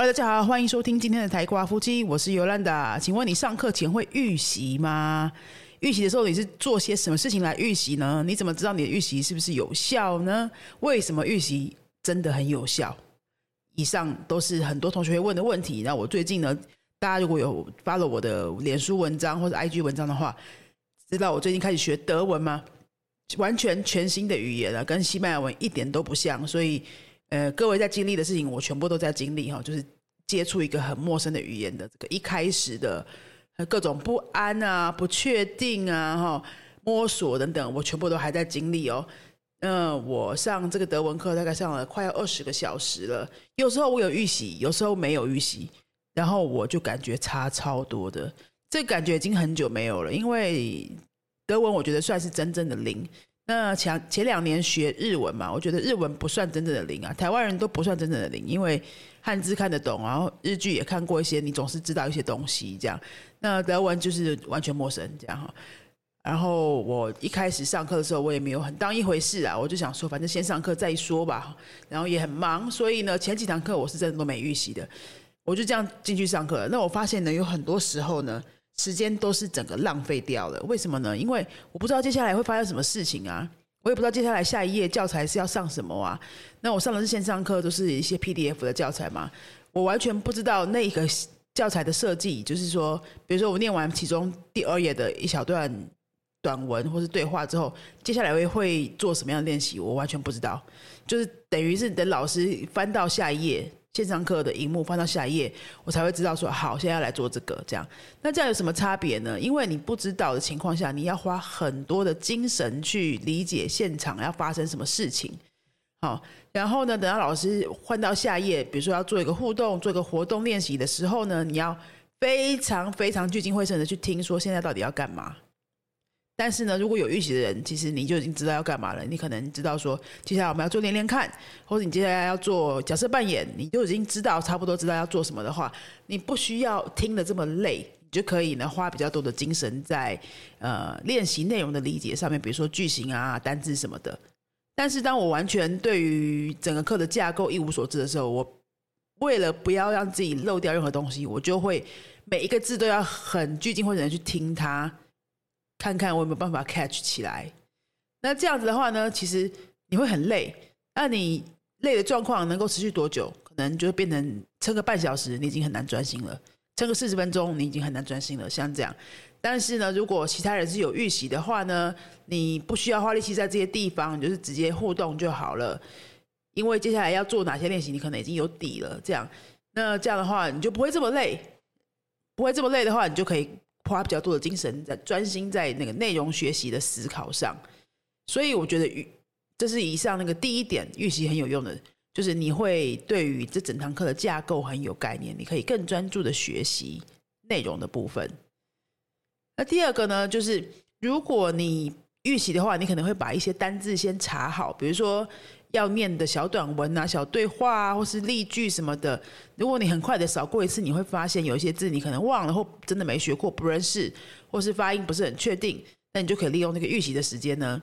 大家好，欢迎收听今天的台瓜夫妻，我是尤兰达。请问你上课前会预习吗？预习的时候你是做些什么事情来预习呢？你怎么知道你的预习是不是有效呢？为什么预习真的很有效？以上都是很多同学会问的问题。那我最近呢，大家如果有发了我的脸书文章或者 IG 文章的话，知道我最近开始学德文吗？完全全新的语言了，跟西班牙文一点都不像。所以，呃，各位在经历的事情，我全部都在经历哈，就是接触一个很陌生的语言的这个一开始的各种不安啊、不确定啊、哈摸索等等，我全部都还在经历哦。嗯，我上这个德文课大概上了快要二十个小时了，有时候我有预习，有时候没有预习，然后我就感觉差超多的，这感觉已经很久没有了，因为德文我觉得算是真正的零。那前前两年学日文嘛，我觉得日文不算真正的零啊，台湾人都不算真正的零，因为汉字看得懂，然后日剧也看过一些，你总是知道一些东西这样。那德文就是完全陌生这样哈。然后我一开始上课的时候，我也没有很当一回事啊，我就想说，反正先上课再说吧。然后也很忙，所以呢，前几堂课我是真的都没预习的，我就这样进去上课。那我发现呢，有很多时候呢，时间都是整个浪费掉了。为什么呢？因为我不知道接下来会发生什么事情啊，我也不知道接下来下一页教材是要上什么啊。那我上的是线上课，都是一些 PDF 的教材嘛，我完全不知道那个教材的设计，就是说，比如说我念完其中第二页的一小段。短文或是对话之后，接下来会会做什么样的练习？我完全不知道。就是等于是等老师翻到下一页线上课的荧幕，翻到下一页，我才会知道说好，现在要来做这个。这样，那这样有什么差别呢？因为你不知道的情况下，你要花很多的精神去理解现场要发生什么事情。好，然后呢，等到老师换到下一页，比如说要做一个互动、做一个活动练习的时候呢，你要非常非常聚精会神的去听，说现在到底要干嘛。但是呢，如果有预习的人，其实你就已经知道要干嘛了。你可能知道说，接下来我们要做连连看，或者你接下来要做角色扮演，你就已经知道差不多知道要做什么的话，你不需要听的这么累，你就可以呢花比较多的精神在呃练习内容的理解上面，比如说句型啊、单字什么的。但是当我完全对于整个课的架构一无所知的时候，我为了不要让自己漏掉任何东西，我就会每一个字都要很聚精会神的去听它。看看我有没有办法 catch 起来。那这样子的话呢，其实你会很累。那你累的状况能够持续多久？可能就会变成撑个半小时，你已经很难专心了；撑个四十分钟，你已经很难专心了。像这样。但是呢，如果其他人是有预习的话呢，你不需要花力气在这些地方，你就是直接互动就好了。因为接下来要做哪些练习，你可能已经有底了。这样，那这样的话，你就不会这么累。不会这么累的话，你就可以。花比较多的精神在专心在那个内容学习的思考上，所以我觉得预这是以上那个第一点预习很有用的，就是你会对于这整堂课的架构很有概念，你可以更专注的学习内容的部分。那第二个呢，就是如果你预习的话，你可能会把一些单字先查好，比如说。要念的小短文啊、小对话啊，或是例句什么的，如果你很快的扫过一次，你会发现有一些字你可能忘了，或真的没学过、不认识，或是发音不是很确定，那你就可以利用那个预习的时间呢，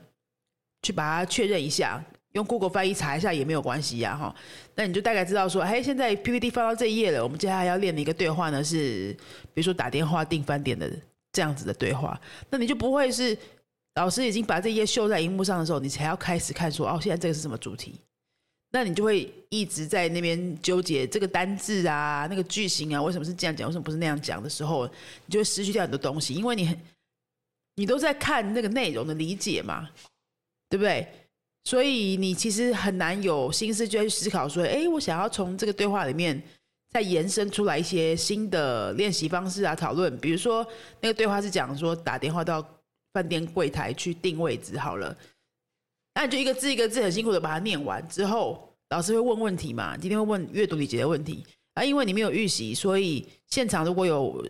去把它确认一下，用 Google 翻译查一下也没有关系呀，哈。那你就大概知道说，哎，现在 PPT 翻到这一页了，我们接下来要练的一个对话呢是，比如说打电话订饭店的这样子的对话，那你就不会是。老师已经把这页秀在荧幕上的时候，你才要开始看说哦，现在这个是什么主题？那你就会一直在那边纠结这个单字啊、那个句型啊，为什么是这样讲，为什么不是那样讲的时候，你就会失去掉很多东西，因为你很你都在看那个内容的理解嘛，对不对？所以你其实很难有心思去思考说，哎，我想要从这个对话里面再延伸出来一些新的练习方式啊，讨论。比如说那个对话是讲说打电话到。饭店柜台去定位置好了，那你就一个字一个字很辛苦的把它念完之后，老师会问问题嘛？今天会问阅读理解的问题啊，因为你没有预习，所以现场如果有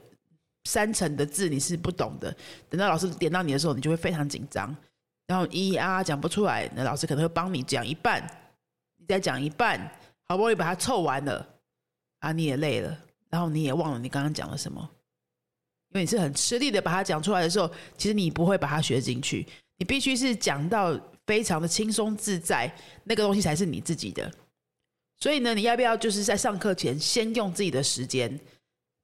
三层的字你是不懂的，等到老师点到你的时候，你就会非常紧张，然后咿咿啊讲不出来，那老师可能会帮你讲一半，你再讲一半，好不容易把它凑完了啊，你也累了，然后你也忘了你刚刚讲了什么。因为你是很吃力的把它讲出来的时候，其实你不会把它学进去。你必须是讲到非常的轻松自在，那个东西才是你自己的。所以呢，你要不要就是在上课前先用自己的时间，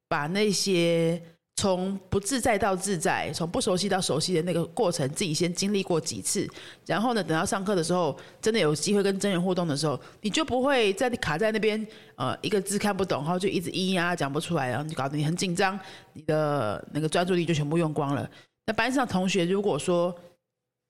把那些从不自在到自在，从不熟悉到熟悉的那个过程，自己先经历过几次，然后呢，等到上课的时候，真的有机会跟真人互动的时候，你就不会在卡在那边，呃，一个字看不懂，然后就一直咿呀讲不出来，然后就搞得你很紧张，你的那个专注力就全部用光了。那班上同学如果说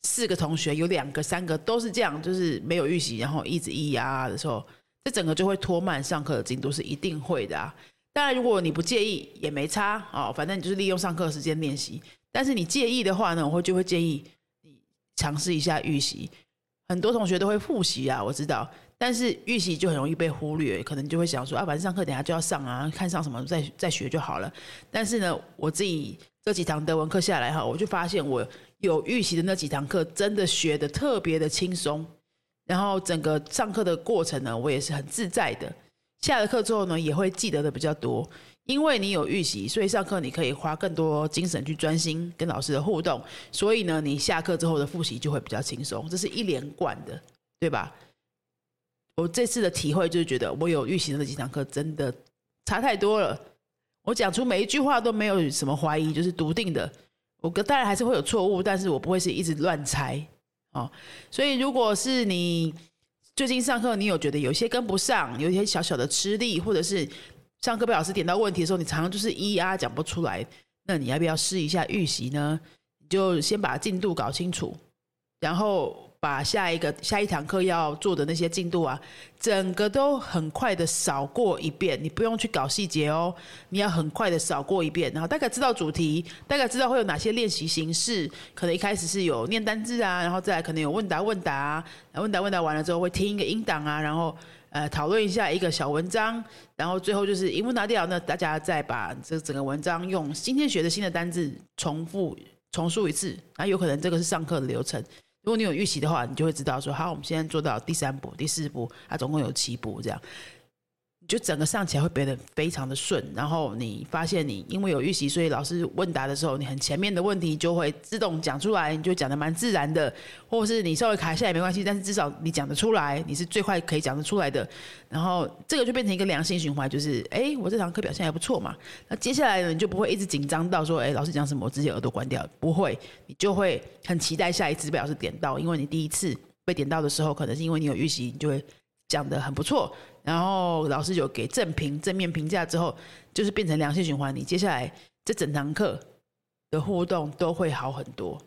四个同学有两个、三个都是这样，就是没有预习，然后一直咿呀的时候。这整个就会拖慢上课的进度，是一定会的啊。当然，如果你不介意也没差哦，反正你就是利用上课时间练习。但是你介意的话呢，我会就会建议你尝试一下预习。很多同学都会复习啊，我知道，但是预习就很容易被忽略，可能就会想说啊，反正上课等下就要上啊，看上什么再再学就好了。但是呢，我自己这几堂德文课下来哈，我就发现我有预习的那几堂课，真的学的特别的轻松。然后整个上课的过程呢，我也是很自在的。下了课之后呢，也会记得的比较多，因为你有预习，所以上课你可以花更多精神去专心跟老师的互动。所以呢，你下课之后的复习就会比较轻松，这是一连贯的，对吧？我这次的体会就是觉得，我有预习的那几堂课真的差太多了。我讲出每一句话都没有什么怀疑，就是笃定的。我当然还是会有错误，但是我不会是一直乱猜。哦，所以如果是你最近上课，你有觉得有些跟不上，有一些小小的吃力，或者是上课被老师点到问题的时候，你常常就是咿呀讲不出来，那你要不要试一下预习呢？你就先把进度搞清楚，然后。把下一个下一堂课要做的那些进度啊，整个都很快的扫过一遍，你不用去搞细节哦，你要很快的扫过一遍，然后大概知道主题，大概知道会有哪些练习形式，可能一开始是有念单字啊，然后再来可能有问答问答，问答问答完了之后会听一个音档啊，然后呃讨论一下一个小文章，然后最后就是一问答掉，那大家再把这整个文章用今天学的新的单字重复重述一次，那，有可能这个是上课的流程。如果你有预习的话，你就会知道说，好，我们现在做到第三步、第四步，它总共有七步这样。就整个上起来会变得非常的顺，然后你发现你因为有预习，所以老师问答的时候，你很前面的问题就会自动讲出来，你就讲的蛮自然的，或者是你稍微卡一下也没关系，但是至少你讲得出来，你是最快可以讲得出来的。然后这个就变成一个良性循环，就是哎，我这堂课表现还不错嘛。那接下来呢，你就不会一直紧张到说，哎，老师讲什么我直接耳朵关掉，不会，你就会很期待下一次被老师点到，因为你第一次被点到的时候，可能是因为你有预习，你就会讲的很不错。然后老师有给正评、正面评价之后，就是变成良性循环。你接下来这整堂课的互动都会好很多。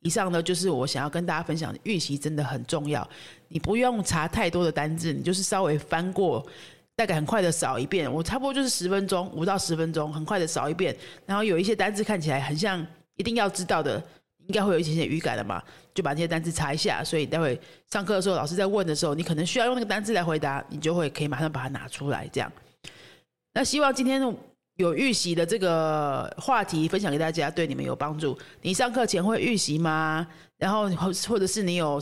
以上呢，就是我想要跟大家分享的，预习真的很重要。你不用查太多的单字，你就是稍微翻过，大概很快的扫一遍。我差不多就是十分钟，五到十分钟，很快的扫一遍。然后有一些单字看起来很像一定要知道的。应该会有一些些语感的嘛，就把这些单词查一下。所以待会上课的时候，老师在问的时候，你可能需要用那个单词来回答，你就会可以马上把它拿出来。这样，那希望今天有预习的这个话题分享给大家，对你们有帮助。你上课前会预习吗？然后或者是你有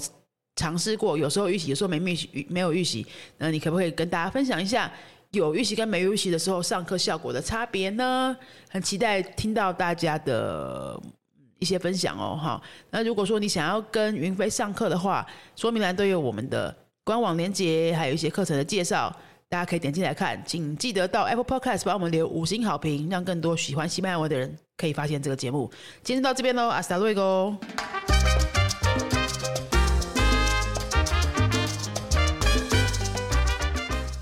尝试过，有时候预习，有时候没预习，没有预习，那你可不可以跟大家分享一下有预习跟没预习的时候上课效果的差别呢？很期待听到大家的。一些分享哦，哈。那如果说你想要跟云飞上课的话，说明栏都有我们的官网连接，还有一些课程的介绍，大家可以点进来看。请记得到 Apple Podcast 帮我们留五星好评，让更多喜欢西班牙文的人可以发现这个节目。今天到这边喽，阿斯达瑞哥。